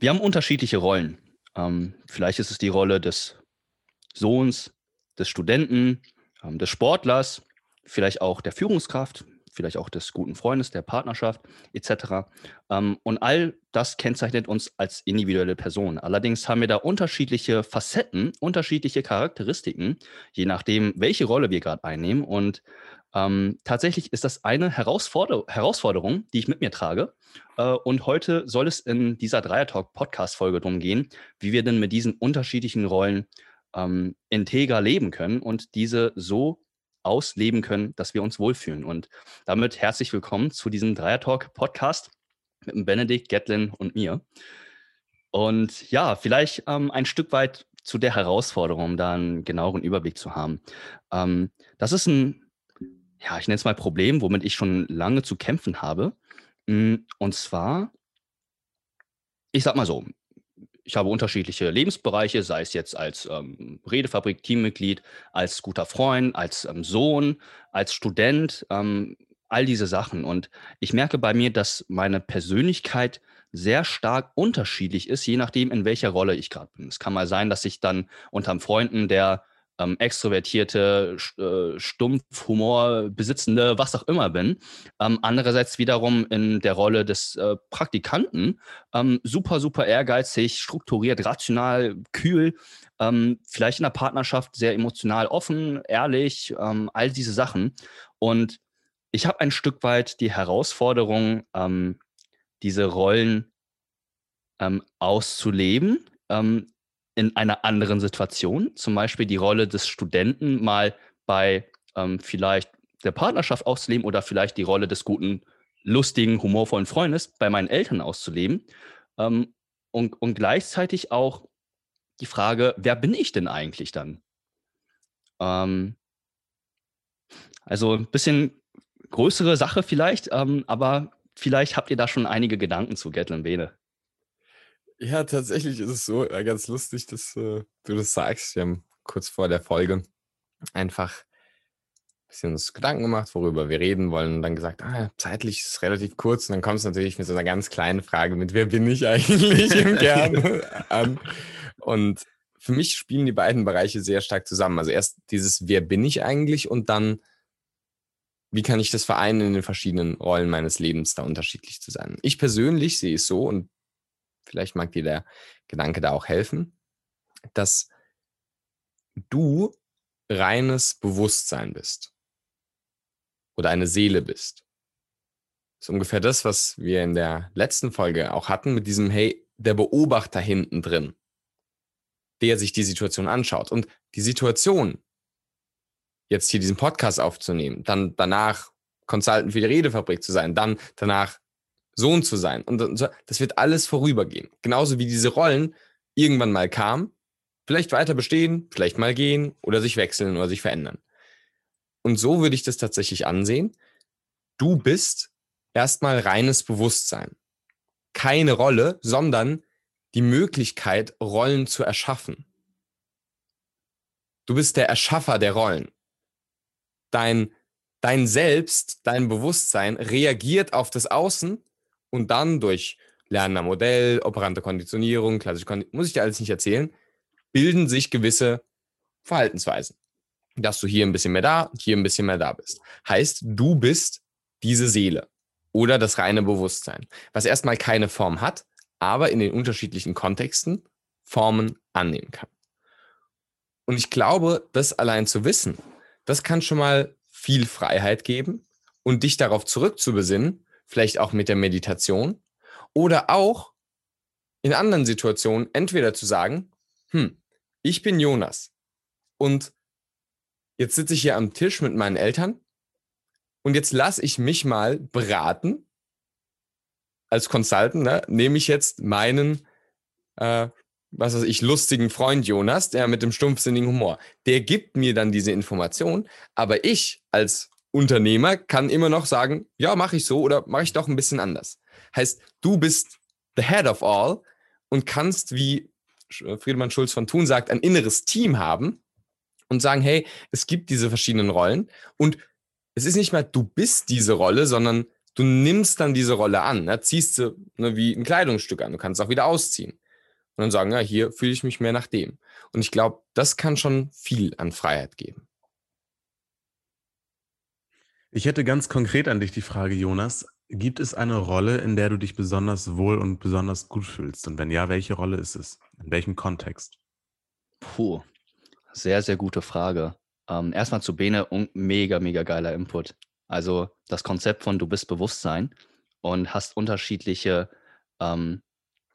Wir haben unterschiedliche Rollen. Ähm, vielleicht ist es die Rolle des Sohns, des Studenten, ähm, des Sportlers, vielleicht auch der Führungskraft, vielleicht auch des guten Freundes, der Partnerschaft etc. Ähm, und all das kennzeichnet uns als individuelle Person. Allerdings haben wir da unterschiedliche Facetten, unterschiedliche Charakteristiken, je nachdem, welche Rolle wir gerade einnehmen. Und ähm, tatsächlich ist das eine Herausforder Herausforderung, die ich mit mir trage. Äh, und heute soll es in dieser Dreier-Talk-Podcast-Folge darum gehen, wie wir denn mit diesen unterschiedlichen Rollen ähm, integer leben können und diese so ausleben können, dass wir uns wohlfühlen. Und damit herzlich willkommen zu diesem Dreier-Talk-Podcast mit Benedikt, Gatlin und mir. Und ja, vielleicht ähm, ein Stück weit zu der Herausforderung, um da einen genaueren Überblick zu haben. Ähm, das ist ein ja, ich nenne es mal Problem, womit ich schon lange zu kämpfen habe. Hm, und zwar, ich sag mal so, ich habe unterschiedliche Lebensbereiche, sei es jetzt als ähm, Redefabrik, Teammitglied, als guter Freund, als ähm, Sohn, als Student, ähm, all diese Sachen. Und ich merke bei mir, dass meine Persönlichkeit sehr stark unterschiedlich ist, je nachdem, in welcher Rolle ich gerade bin. Es kann mal sein, dass ich dann unterm Freunden der ähm, extrovertierte, äh, stumpf, Humor besitzende, was auch immer bin. Ähm, andererseits wiederum in der Rolle des äh, Praktikanten ähm, super, super ehrgeizig, strukturiert, rational, kühl, ähm, vielleicht in der Partnerschaft sehr emotional offen, ehrlich, ähm, all diese Sachen. Und ich habe ein Stück weit die Herausforderung, ähm, diese Rollen auszuleben, in einer anderen Situation, zum Beispiel die Rolle des Studenten mal bei ähm, vielleicht der Partnerschaft auszuleben oder vielleicht die Rolle des guten, lustigen, humorvollen Freundes bei meinen Eltern auszuleben. Ähm, und, und gleichzeitig auch die Frage, wer bin ich denn eigentlich dann? Ähm, also ein bisschen größere Sache vielleicht, ähm, aber vielleicht habt ihr da schon einige Gedanken zu Gatlin Bene. Ja, tatsächlich ist es so äh, ganz lustig, dass äh, du das sagst. Wir haben kurz vor der Folge einfach ein bisschen uns Gedanken gemacht, worüber wir reden wollen und dann gesagt, ah, zeitlich ist es relativ kurz und dann kommst du natürlich mit so einer ganz kleinen Frage mit, wer bin ich eigentlich im Kern an. Und für mich spielen die beiden Bereiche sehr stark zusammen. Also erst dieses, wer bin ich eigentlich und dann, wie kann ich das vereinen, in den verschiedenen Rollen meines Lebens da unterschiedlich zu sein. Ich persönlich sehe es so und vielleicht mag dir der Gedanke da auch helfen, dass du reines Bewusstsein bist oder eine Seele bist. Das ist ungefähr das, was wir in der letzten Folge auch hatten mit diesem, hey, der Beobachter hinten drin, der sich die Situation anschaut. Und die Situation, jetzt hier diesen Podcast aufzunehmen, dann danach Consultant für die Redefabrik zu sein, dann danach Sohn zu sein. Und das wird alles vorübergehen. Genauso wie diese Rollen irgendwann mal kamen, vielleicht weiter bestehen, vielleicht mal gehen oder sich wechseln oder sich verändern. Und so würde ich das tatsächlich ansehen. Du bist erstmal reines Bewusstsein. Keine Rolle, sondern die Möglichkeit, Rollen zu erschaffen. Du bist der Erschaffer der Rollen. Dein, dein Selbst, dein Bewusstsein reagiert auf das Außen und dann durch Lernen am Modell, operante Konditionierung, klassische Konditionierung, muss ich dir alles nicht erzählen, bilden sich gewisse Verhaltensweisen. Dass du hier ein bisschen mehr da, hier ein bisschen mehr da bist. Heißt, du bist diese Seele oder das reine Bewusstsein, was erstmal keine Form hat, aber in den unterschiedlichen Kontexten Formen annehmen kann. Und ich glaube, das allein zu wissen, das kann schon mal viel Freiheit geben und dich darauf zurückzubesinnen, vielleicht auch mit der Meditation. Oder auch in anderen Situationen entweder zu sagen, hm, ich bin Jonas und jetzt sitze ich hier am Tisch mit meinen Eltern und jetzt lasse ich mich mal beraten. Als Consultant, ne, nehme ich jetzt meinen, äh, was weiß ich, lustigen Freund Jonas, der mit dem stumpfsinnigen Humor, der gibt mir dann diese Information, aber ich als Unternehmer kann immer noch sagen, ja, mache ich so oder mache ich doch ein bisschen anders. Heißt, du bist the head of all und kannst, wie Friedemann Schulz von Thun sagt, ein inneres Team haben und sagen, hey, es gibt diese verschiedenen Rollen und es ist nicht mehr, du bist diese Rolle, sondern du nimmst dann diese Rolle an, ne? ziehst du ne, wie ein Kleidungsstück an, du kannst es auch wieder ausziehen. Und dann sagen, ja, hier fühle ich mich mehr nach dem. Und ich glaube, das kann schon viel an Freiheit geben. Ich hätte ganz konkret an dich die Frage, Jonas. Gibt es eine Rolle, in der du dich besonders wohl und besonders gut fühlst? Und wenn ja, welche Rolle ist es? In welchem Kontext? Puh, sehr, sehr gute Frage. Ähm, erstmal zu Bene, mega, mega geiler Input. Also das Konzept von du bist Bewusstsein und hast unterschiedliche ähm,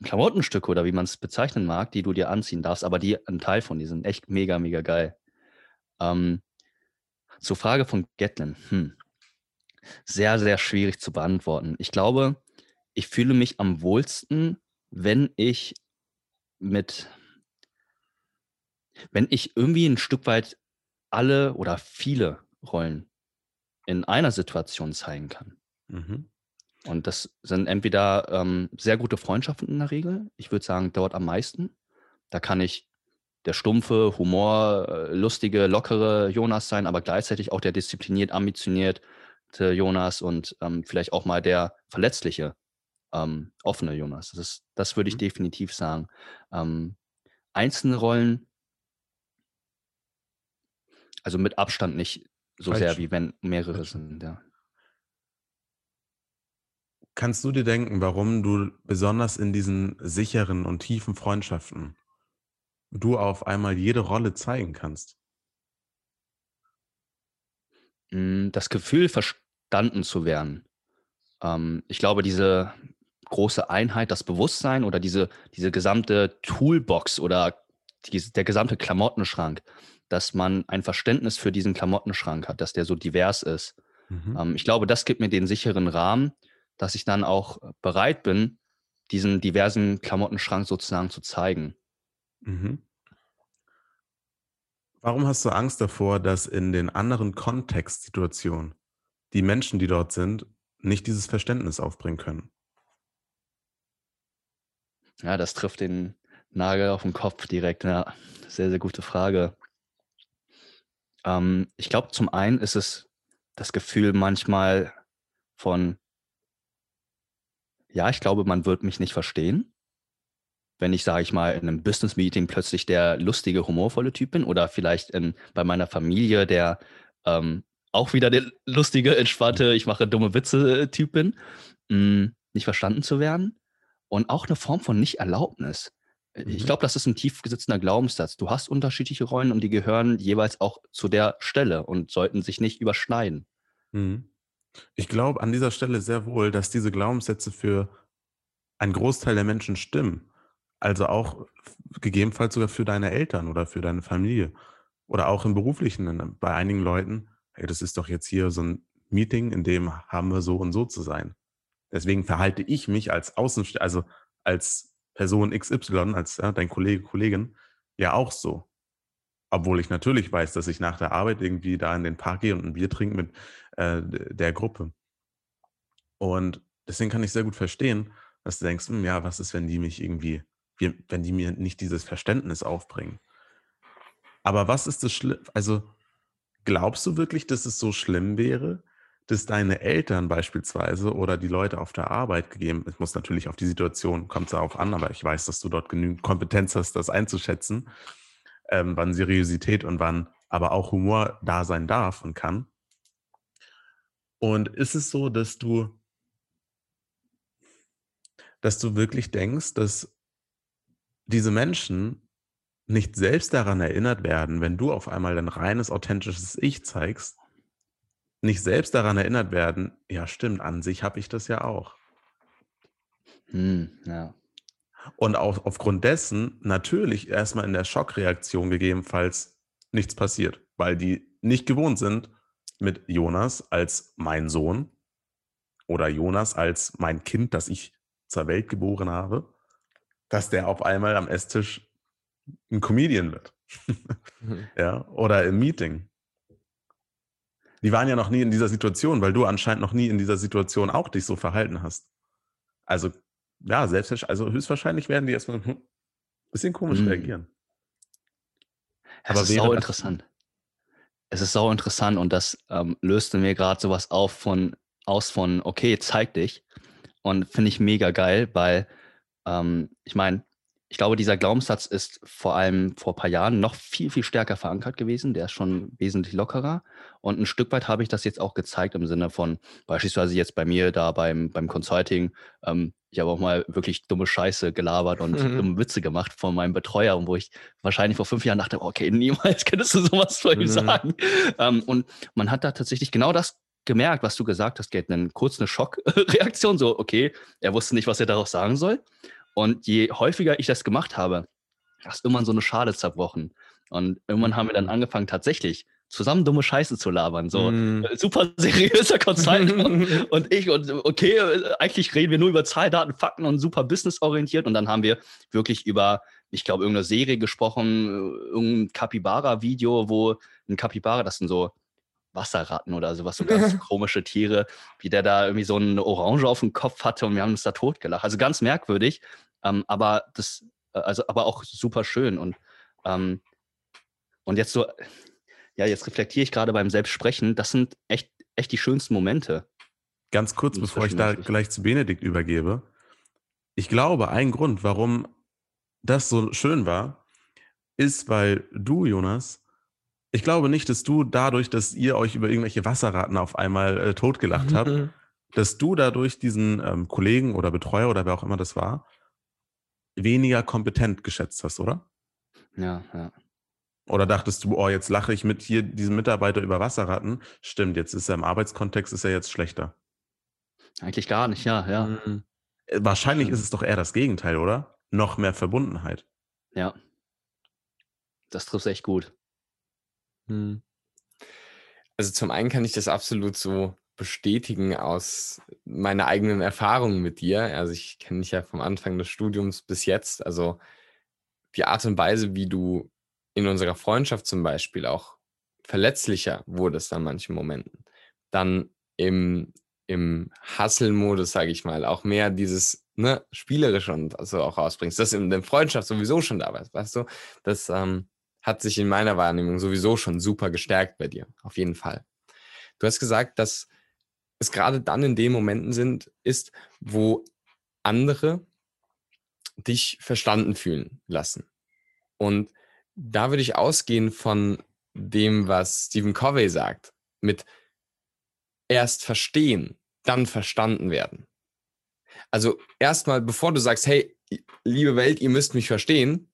Klamottenstücke oder wie man es bezeichnen mag, die du dir anziehen darfst, aber die ein Teil von die sind echt mega, mega geil. Ähm, zur Frage von Gatlin. Hm. Sehr, sehr schwierig zu beantworten. Ich glaube, ich fühle mich am wohlsten, wenn ich mit, wenn ich irgendwie ein Stück weit alle oder viele Rollen in einer Situation zeigen kann. Mhm. Und das sind entweder ähm, sehr gute Freundschaften in der Regel. Ich würde sagen, dort am meisten. Da kann ich der stumpfe, humor, äh, lustige, lockere Jonas sein, aber gleichzeitig auch der diszipliniert, ambitionierte Jonas und ähm, vielleicht auch mal der verletzliche, ähm, offene Jonas. Das, ist, das würde ich mhm. definitiv sagen. Ähm, einzelne Rollen, also mit Abstand nicht so Falsch. sehr, wie wenn mehrere Falsch. sind, ja. Kannst du dir denken, warum du besonders in diesen sicheren und tiefen Freundschaften du auf einmal jede Rolle zeigen kannst? Hm, das Gefühl, verstanden zu werden. Ähm, ich glaube, diese große Einheit, das Bewusstsein oder diese, diese gesamte Toolbox oder die, der gesamte Klamottenschrank, dass man ein Verständnis für diesen Klamottenschrank hat, dass der so divers ist. Mhm. Ähm, ich glaube, das gibt mir den sicheren Rahmen, dass ich dann auch bereit bin, diesen diversen Klamottenschrank sozusagen zu zeigen. Mhm. Warum hast du Angst davor, dass in den anderen Kontextsituationen die Menschen, die dort sind, nicht dieses Verständnis aufbringen können? Ja, das trifft den Nagel auf den Kopf direkt. Ja, sehr, sehr gute Frage. Ähm, ich glaube, zum einen ist es das Gefühl manchmal von ja, ich glaube, man wird mich nicht verstehen, wenn ich, sage ich mal, in einem Business-Meeting plötzlich der lustige, humorvolle Typ bin oder vielleicht in, bei meiner Familie der ähm, auch wieder der lustige, entspannte, ich mache dumme Witze-Typ bin, mh, mm, nicht verstanden zu werden und auch eine Form von Nicht-Erlaubnis. Mhm. Ich glaube, das ist ein tief gesitzender Glaubenssatz. Du hast unterschiedliche Rollen und die gehören jeweils auch zu der Stelle und sollten sich nicht überschneiden. Mhm. Ich glaube an dieser Stelle sehr wohl, dass diese Glaubenssätze für einen Großteil der Menschen stimmen. Also auch gegebenenfalls sogar für deine Eltern oder für deine Familie. Oder auch im Beruflichen. Bei einigen Leuten, hey, das ist doch jetzt hier so ein Meeting, in dem haben wir so und so zu sein. Deswegen verhalte ich mich als Außenstehender, also als Person XY, als ja, dein Kollege, Kollegin, ja auch so. Obwohl ich natürlich weiß, dass ich nach der Arbeit irgendwie da in den Park gehe und ein Bier trinke mit äh, der Gruppe. Und deswegen kann ich sehr gut verstehen, dass du denkst, hm, ja, was ist, wenn die mich irgendwie, wenn die mir nicht dieses Verständnis aufbringen? Aber was ist das schlimm? Also glaubst du wirklich, dass es so schlimm wäre, dass deine Eltern beispielsweise oder die Leute auf der Arbeit gegeben, es muss natürlich auf die Situation, kommt es darauf an, aber ich weiß, dass du dort genügend Kompetenz hast, das einzuschätzen, ähm, wann Seriosität und wann aber auch Humor da sein darf und kann. Und ist es so, dass du, dass du wirklich denkst, dass diese Menschen nicht selbst daran erinnert werden, wenn du auf einmal dein reines, authentisches Ich zeigst, nicht selbst daran erinnert werden, ja stimmt, an sich habe ich das ja auch. Hm, ja. Und auch aufgrund dessen natürlich erstmal in der Schockreaktion gegebenenfalls nichts passiert, weil die nicht gewohnt sind, mit Jonas als mein Sohn oder Jonas als mein Kind, das ich zur Welt geboren habe, dass der auf einmal am Esstisch ein Comedian wird. mhm. ja, oder im Meeting. Die waren ja noch nie in dieser Situation, weil du anscheinend noch nie in dieser Situation auch dich so verhalten hast. Also ja, selbst, also höchstwahrscheinlich werden die erstmal ein hm, bisschen komisch mhm. reagieren. Aber es ist sau interessant. Es ist sau interessant und das ähm, löste mir gerade sowas auf von aus von, okay, zeig dich. Und finde ich mega geil, weil ähm, ich meine, ich glaube, dieser Glaubenssatz ist vor allem vor ein paar Jahren noch viel, viel stärker verankert gewesen. Der ist schon wesentlich lockerer. Und ein Stück weit habe ich das jetzt auch gezeigt im Sinne von beispielsweise jetzt bei mir da beim, beim Consulting. Ähm, ich habe auch mal wirklich dumme Scheiße gelabert und mhm. dumme Witze gemacht von meinem Betreuer, wo ich wahrscheinlich vor fünf Jahren dachte, okay, niemals könntest du sowas von ihm mhm. sagen. Ähm, und man hat da tatsächlich genau das gemerkt, was du gesagt hast, Geld, eine kurz eine Schockreaktion, so, okay, er wusste nicht, was er darauf sagen soll. Und je häufiger ich das gemacht habe, ist irgendwann so eine Schale zerbrochen. Und irgendwann haben wir dann mhm. angefangen, tatsächlich zusammen dumme Scheiße zu labern. So mm. super seriöser Consultant und ich und okay, eigentlich reden wir nur über Zahl, Daten, Fakten und super businessorientiert. Und dann haben wir wirklich über, ich glaube, irgendeine Serie gesprochen, irgendein Capybara-Video, wo ein Capybara, das sind so Wasserratten oder sowas, so ganz komische Tiere, wie der da irgendwie so eine Orange auf dem Kopf hatte und wir haben uns da totgelacht. Also ganz merkwürdig, ähm, aber das, äh, also aber auch super schön und ähm, und jetzt so, ja, jetzt reflektiere ich gerade beim Selbstsprechen, das sind echt, echt die schönsten Momente. Ganz kurz, bevor ich da gleich zu Benedikt übergebe. Ich glaube, ein Grund, warum das so schön war, ist, weil du, Jonas, ich glaube nicht, dass du dadurch, dass ihr euch über irgendwelche Wasserratten auf einmal äh, totgelacht mhm. habt, dass du dadurch diesen ähm, Kollegen oder Betreuer oder wer auch immer das war, weniger kompetent geschätzt hast, oder? Ja, ja. Oder dachtest du, oh, jetzt lache ich mit hier diesem Mitarbeiter über Wasserratten? Stimmt, jetzt ist er im Arbeitskontext, ist er jetzt schlechter. Eigentlich gar nicht, ja, ja. Mhm. Wahrscheinlich ist es doch eher das Gegenteil, oder? Noch mehr Verbundenheit. Ja. Das trifft echt gut. Hm. Also zum einen kann ich das absolut so bestätigen aus meiner eigenen Erfahrung mit dir. Also ich kenne dich ja vom Anfang des Studiums bis jetzt. Also die Art und Weise, wie du in unserer Freundschaft zum Beispiel auch verletzlicher wurdest an manchen Momenten. Dann im, im Hustle-Modus, sage ich mal, auch mehr dieses ne, Spielerische und also auch rausbringst. Das in der Freundschaft sowieso schon da war, weißt du? Das ähm, hat sich in meiner Wahrnehmung sowieso schon super gestärkt bei dir, auf jeden Fall. Du hast gesagt, dass es gerade dann in den Momenten sind, ist, wo andere dich verstanden fühlen lassen. Und da würde ich ausgehen von dem, was Stephen Covey sagt, mit erst verstehen, dann verstanden werden. Also erstmal, bevor du sagst, hey, liebe Welt, ihr müsst mich verstehen,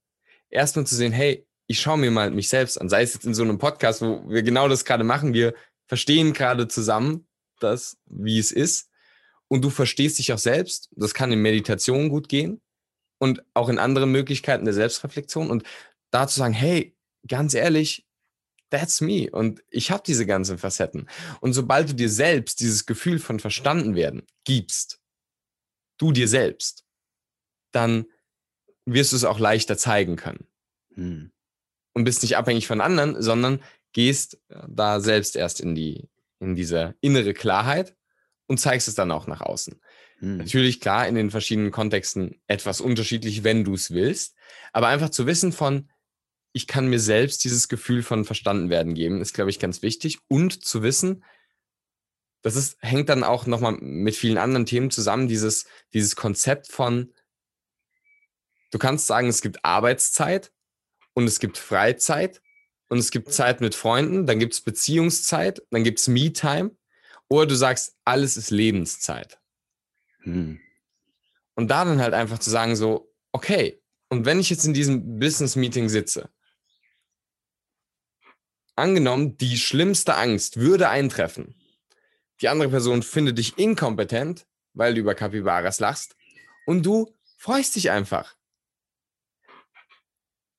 erstmal zu sehen, hey, ich schaue mir mal mich selbst an, sei es jetzt in so einem Podcast, wo wir genau das gerade machen, wir verstehen gerade zusammen das, wie es ist. Und du verstehst dich auch selbst, das kann in Meditation gut gehen und auch in anderen Möglichkeiten der Selbstreflexion. Und da zu sagen, hey, ganz ehrlich, that's me. Und ich habe diese ganzen Facetten. Und sobald du dir selbst dieses Gefühl von verstanden werden gibst, du dir selbst, dann wirst du es auch leichter zeigen können. Hm. Und bist nicht abhängig von anderen, sondern gehst äh, da selbst erst in die, in diese innere Klarheit und zeigst es dann auch nach außen. Hm. Natürlich, klar, in den verschiedenen Kontexten etwas unterschiedlich, wenn du es willst, aber einfach zu wissen von, ich kann mir selbst dieses Gefühl von verstanden werden geben, ist, glaube ich, ganz wichtig. Und zu wissen, das ist, hängt dann auch nochmal mit vielen anderen Themen zusammen, dieses, dieses Konzept von, du kannst sagen, es gibt Arbeitszeit und es gibt Freizeit und es gibt Zeit mit Freunden, dann gibt es Beziehungszeit, dann gibt es Me-Time oder du sagst, alles ist Lebenszeit. Hm. Und da dann halt einfach zu sagen, so, okay, und wenn ich jetzt in diesem Business-Meeting sitze, angenommen, die schlimmste Angst würde eintreffen, die andere Person findet dich inkompetent, weil du über Capybaras lachst, und du freust dich einfach.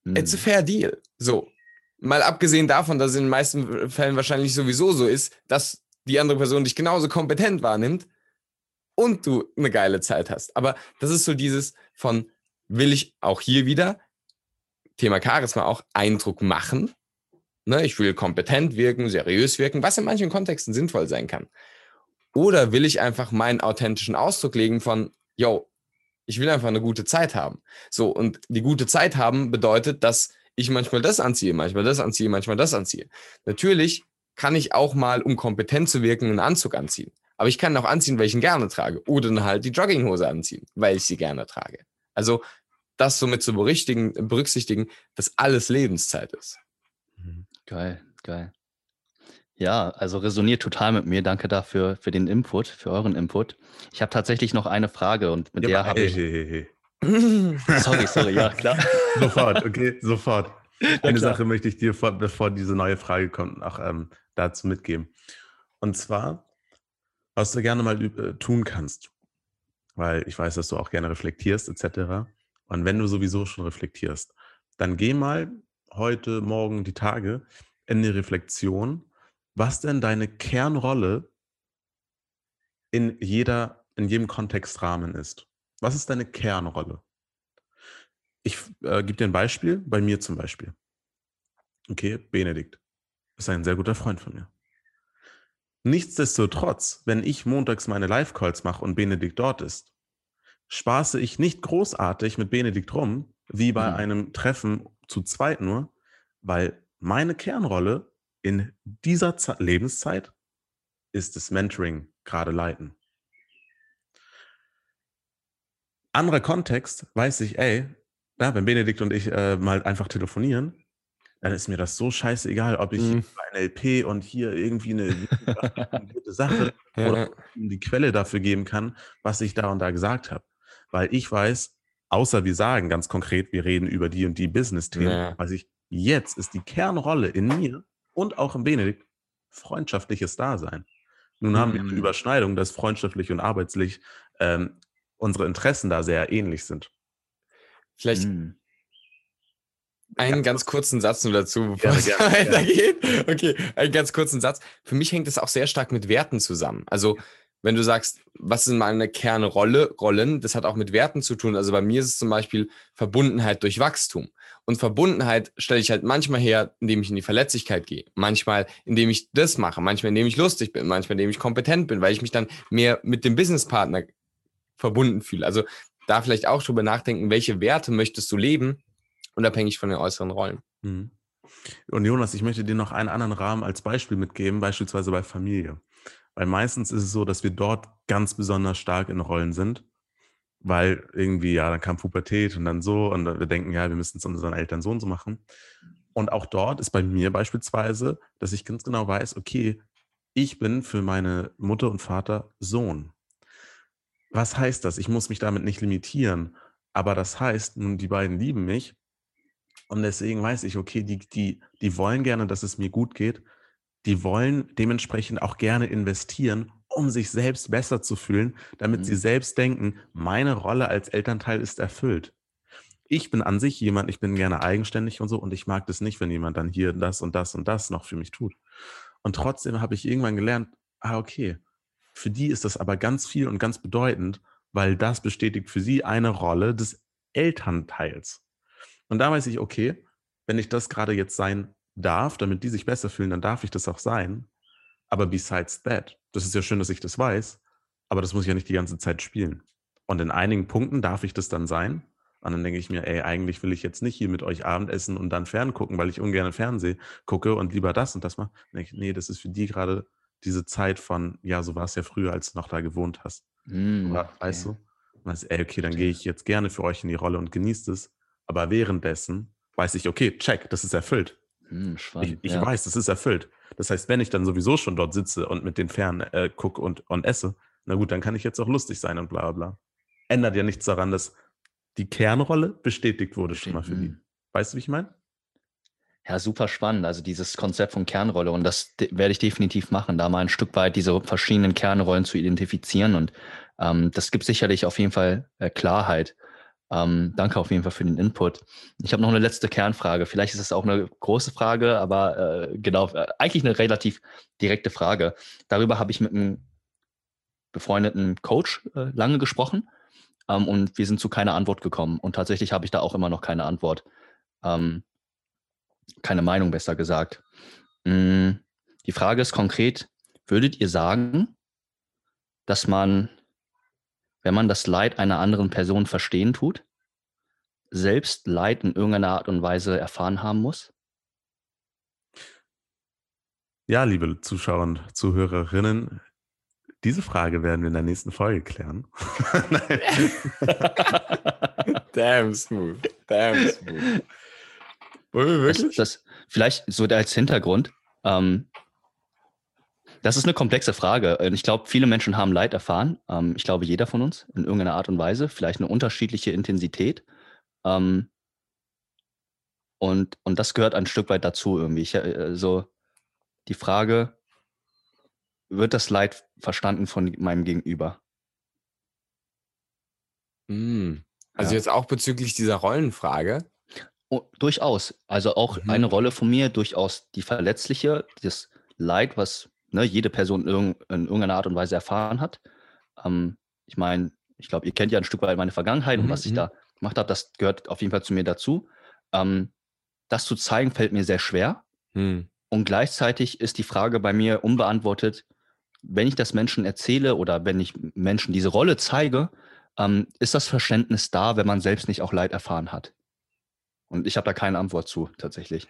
Mhm. It's a hm. fair deal. So. Mal abgesehen davon, dass es in den meisten Fällen wahrscheinlich sowieso so ist, dass die andere Person dich genauso kompetent wahrnimmt und du eine geile Zeit hast. Aber das ist so dieses von, will ich auch hier wieder, Thema Charisma auch, Eindruck machen. Ne, ich will kompetent wirken, seriös wirken, was in manchen Kontexten sinnvoll sein kann. Oder will ich einfach meinen authentischen Ausdruck legen von, yo, ich will einfach eine gute Zeit haben. So, und die gute Zeit haben bedeutet, dass ich manchmal das anziehe, manchmal das anziehe, manchmal das anziehe. Natürlich kann ich auch mal, um kompetent zu wirken, einen Anzug anziehen. Aber ich kann auch anziehen, ihn gerne trage. Oder dann halt die Jogginghose anziehen, weil ich sie gerne trage. Also das somit zu berücksichtigen, berücksichtigen dass alles Lebenszeit ist. Mhm. Geil, geil. Ja, also resoniert total mit mir. Danke dafür für den Input, für euren Input. Ich habe tatsächlich noch eine Frage und mit ja, der habe hey, ich. Hey, hey, sorry, sorry, ja, klar. sofort, okay, sofort. Eine ja, Sache möchte ich dir, vor, bevor diese neue Frage kommt, auch ähm, dazu mitgeben. Und zwar, was du gerne mal äh, tun kannst, weil ich weiß, dass du auch gerne reflektierst, etc. Und wenn du sowieso schon reflektierst, dann geh mal heute, morgen, die Tage in die Reflexion, was denn deine Kernrolle in jeder, in jedem Kontextrahmen ist. Was ist deine Kernrolle? Ich äh, gebe dir ein Beispiel, bei mir zum Beispiel. Okay, Benedikt ist ein sehr guter Freund von mir. Nichtsdestotrotz, wenn ich montags meine Live-Calls mache und Benedikt dort ist, spaße ich nicht großartig mit Benedikt rum, wie bei mhm. einem Treffen zu zweit nur, weil meine Kernrolle in dieser Z Lebenszeit ist das Mentoring gerade leiten. Anderer Kontext weiß ich, ey, ja, wenn Benedikt und ich äh, mal einfach telefonieren, dann ist mir das so scheißegal, ob ich mhm. ein LP und hier irgendwie eine, gute Sache ja. oder die Quelle dafür geben kann, was ich da und da gesagt habe. Weil ich weiß, außer wir sagen ganz konkret, wir reden über die und die Business-Themen, ja. weiß ich, jetzt ist die Kernrolle in mir und auch im Benedikt freundschaftliches Dasein. Nun haben wir eine mhm. Überschneidung, dass freundschaftlich und arbeitslich ähm, unsere Interessen da sehr ähnlich sind. Vielleicht mhm. einen ja. ganz kurzen Satz nur dazu, bevor es weitergeht. Okay, einen ganz kurzen Satz. Für mich hängt es auch sehr stark mit Werten zusammen. Also wenn du sagst, was sind meine Kernrolle, Rollen, das hat auch mit Werten zu tun. Also bei mir ist es zum Beispiel Verbundenheit durch Wachstum. Und Verbundenheit stelle ich halt manchmal her, indem ich in die Verletzlichkeit gehe. Manchmal, indem ich das mache. Manchmal, indem ich lustig bin. Manchmal, indem ich kompetent bin, weil ich mich dann mehr mit dem Businesspartner verbunden fühle. Also da vielleicht auch drüber nachdenken, welche Werte möchtest du leben, unabhängig von den äußeren Rollen. Mhm. Und Jonas, ich möchte dir noch einen anderen Rahmen als Beispiel mitgeben, beispielsweise bei Familie. Weil meistens ist es so, dass wir dort ganz besonders stark in Rollen sind weil irgendwie, ja, dann kam Pubertät und dann so und wir denken, ja, wir müssen es unseren Eltern so und so machen. Und auch dort ist bei mir beispielsweise, dass ich ganz genau weiß, okay, ich bin für meine Mutter und Vater Sohn. Was heißt das? Ich muss mich damit nicht limitieren, aber das heißt, nun, die beiden lieben mich und deswegen weiß ich, okay, die, die, die wollen gerne, dass es mir gut geht, die wollen dementsprechend auch gerne investieren, um sich selbst besser zu fühlen, damit mhm. sie selbst denken, meine Rolle als Elternteil ist erfüllt. Ich bin an sich jemand, ich bin gerne eigenständig und so und ich mag das nicht, wenn jemand dann hier das und das und das noch für mich tut. Und trotzdem habe ich irgendwann gelernt, ah, okay, für die ist das aber ganz viel und ganz bedeutend, weil das bestätigt für sie eine Rolle des Elternteils. Und da weiß ich, okay, wenn ich das gerade jetzt sein darf, damit die sich besser fühlen, dann darf ich das auch sein. Aber besides that, das ist ja schön, dass ich das weiß, aber das muss ich ja nicht die ganze Zeit spielen. Und in einigen Punkten darf ich das dann sein. Und dann denke ich mir, ey, eigentlich will ich jetzt nicht hier mit euch Abendessen und dann ferngucken, weil ich ungern Fernsehen gucke und lieber das und das mache. Ich, nee, das ist für die gerade diese Zeit von, ja, so war es ja früher, als du noch da gewohnt hast. Mm, okay. Weißt du? Und dann, ey, okay, dann gehe ich jetzt gerne für euch in die Rolle und genieße es. Aber währenddessen weiß ich, okay, check, das ist erfüllt. Mm, ich, ich ja. weiß, das ist erfüllt. Das heißt, wenn ich dann sowieso schon dort sitze und mit den Fernen äh, gucke und, und esse, na gut, dann kann ich jetzt auch lustig sein und bla bla. Ändert ja nichts daran, dass die Kernrolle bestätigt wurde schon mal für die. Mhm. Weißt du, wie ich meine? Ja, super spannend. Also dieses Konzept von Kernrolle und das werde ich definitiv machen, da mal ein Stück weit diese verschiedenen Kernrollen zu identifizieren und ähm, das gibt sicherlich auf jeden Fall äh, Klarheit. Ähm, danke auf jeden Fall für den Input. Ich habe noch eine letzte Kernfrage. Vielleicht ist es auch eine große Frage, aber äh, genau, äh, eigentlich eine relativ direkte Frage. Darüber habe ich mit einem befreundeten Coach äh, lange gesprochen ähm, und wir sind zu keiner Antwort gekommen. Und tatsächlich habe ich da auch immer noch keine Antwort. Ähm, keine Meinung, besser gesagt. Mm, die Frage ist konkret, würdet ihr sagen, dass man wenn man das Leid einer anderen Person verstehen tut, selbst Leid in irgendeiner Art und Weise erfahren haben muss? Ja, liebe Zuschauer und Zuhörerinnen, Diese Frage werden wir in der nächsten Folge klären. Damn smooth. Damn smooth. Wirklich? Das, das, vielleicht so als Hintergrund. Ähm, das ist eine komplexe Frage. Ich glaube, viele Menschen haben Leid erfahren. Ähm, ich glaube, jeder von uns in irgendeiner Art und Weise, vielleicht eine unterschiedliche Intensität. Ähm, und, und das gehört ein Stück weit dazu irgendwie. Ich, äh, so die Frage, wird das Leid verstanden von meinem Gegenüber? Hm. Also ja. jetzt auch bezüglich dieser Rollenfrage. Oh, durchaus. Also auch mhm. eine Rolle von mir, durchaus die verletzliche, das Leid, was ne, jede Person in, irgendeiner Art und Weise erfahren hat. Ähm, ich meine, ich glaube, ihr kennt ja ein Stück weit meine Vergangenheit mhm. und was ich mhm. da gemacht habe, das gehört auf jeden Fall zu mir dazu. Ähm, das zu zeigen, fällt mir sehr schwer. Mhm. Und gleichzeitig ist die Frage bei mir unbeantwortet, wenn ich das Menschen erzähle oder wenn ich Menschen diese Rolle zeige, ähm, ist das Verständnis da, wenn man selbst nicht auch Leid erfahren hat? Und ich habe da keine Antwort zu, tatsächlich.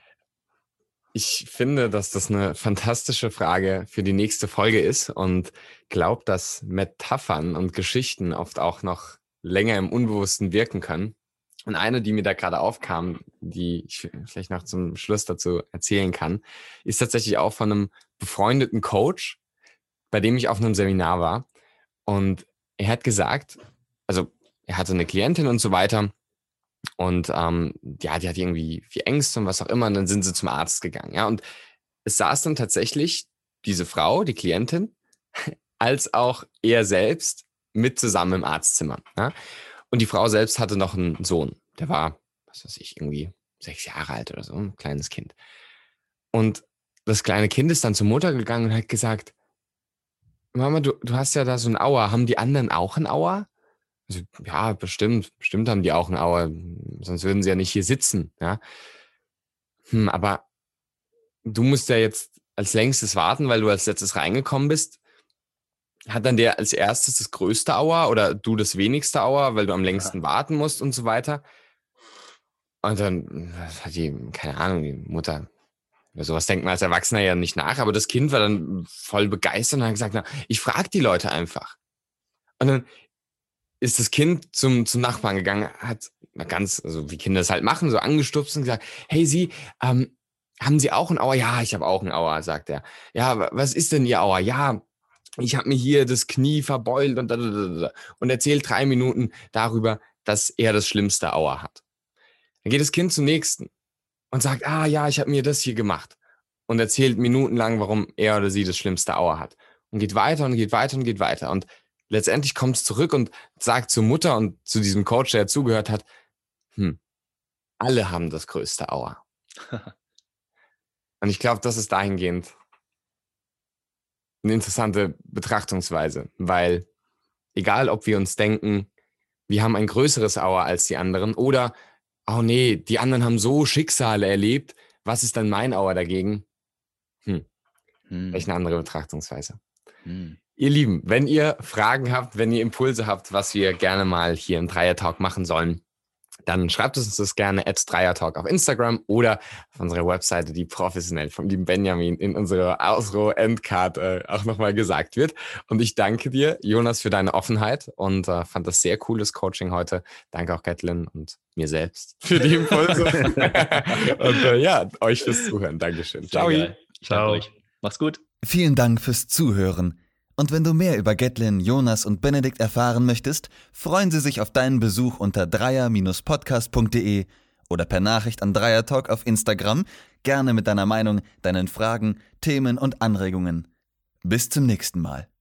Ich finde, dass das eine fantastische Frage für die nächste Folge ist und glaube, dass Metaphern und Geschichten oft auch noch länger im Unbewussten wirken können. Und eine, die mir da gerade aufkam, die ich vielleicht noch zum Schluss dazu erzählen kann, ist tatsächlich auch von einem befreundeten Coach, bei dem ich auf einem Seminar war. Und er hat gesagt, also er hatte eine Klientin und so weiter. Und ähm, ja, die hat irgendwie viel Ängste und was auch immer. Und dann sind sie zum Arzt gegangen. Ja, und es saß dann tatsächlich diese Frau, die Klientin, als auch er selbst mit zusammen im Arztzimmer. Ja? Und die Frau selbst hatte noch einen Sohn. Der war, was weiß ich, irgendwie sechs Jahre alt oder so, ein kleines Kind. Und das kleine Kind ist dann zur Mutter gegangen und hat gesagt, Mama, du, du hast ja da so ein Auer. Haben die anderen auch ein Auer? Also, ja, bestimmt. Bestimmt haben die auch ein Auer. Sonst würden sie ja nicht hier sitzen. Ja. Hm, aber du musst ja jetzt als längstes warten, weil du als letztes reingekommen bist. Hat dann der als erstes das größte Auer oder du das wenigste Auer, weil du am längsten ja. warten musst und so weiter? Und dann hat die, keine Ahnung, die Mutter über sowas denkt man als Erwachsener ja nicht nach, aber das Kind war dann voll begeistert und hat gesagt, na, ich frage die Leute einfach. Und dann ist das Kind zum, zum Nachbarn gegangen, hat ganz, also wie Kinder das halt machen, so angestupst und gesagt, hey Sie, ähm, haben Sie auch ein Auer? Ja, ich habe auch ein Auer, sagt er. Ja, was ist denn Ihr Auer? Ja, ich habe mir hier das Knie verbeult und, und erzählt drei Minuten darüber, dass er das schlimmste Auer hat. Dann geht das Kind zum nächsten und sagt, ah ja, ich habe mir das hier gemacht und erzählt minutenlang, warum er oder sie das schlimmste Auer hat und geht weiter und geht weiter und geht weiter und letztendlich kommt es zurück und sagt zur Mutter und zu diesem Coach, der zugehört hat, hm, alle haben das größte Auer. und ich glaube, das ist dahingehend eine interessante Betrachtungsweise, weil egal, ob wir uns denken, wir haben ein größeres Auer als die anderen oder oh nee, die anderen haben so Schicksale erlebt, was ist dann mein Auer dagegen? Hm. hm. Echt eine andere Betrachtungsweise. Hm. Ihr Lieben, wenn ihr Fragen habt, wenn ihr Impulse habt, was wir gerne mal hier im Dreier-Talk machen sollen, dann schreibt uns das gerne at Dreiertalk auf Instagram oder auf unserer Webseite, die professionell vom lieben Benjamin in unserer Ausro-Endcard äh, auch nochmal gesagt wird. Und ich danke dir, Jonas, für deine Offenheit und äh, fand das sehr cooles Coaching heute. Danke auch Gatlin und mir selbst für die Impulse. und äh, ja, euch fürs Zuhören. Dankeschön. Ciao. Ciao. Mach's gut. Vielen Dank fürs Zuhören. Und wenn du mehr über Gatlin, Jonas und Benedikt erfahren möchtest, freuen sie sich auf deinen Besuch unter dreier-podcast.de oder per Nachricht an Dreiertalk auf Instagram, gerne mit deiner Meinung, deinen Fragen, Themen und Anregungen. Bis zum nächsten Mal.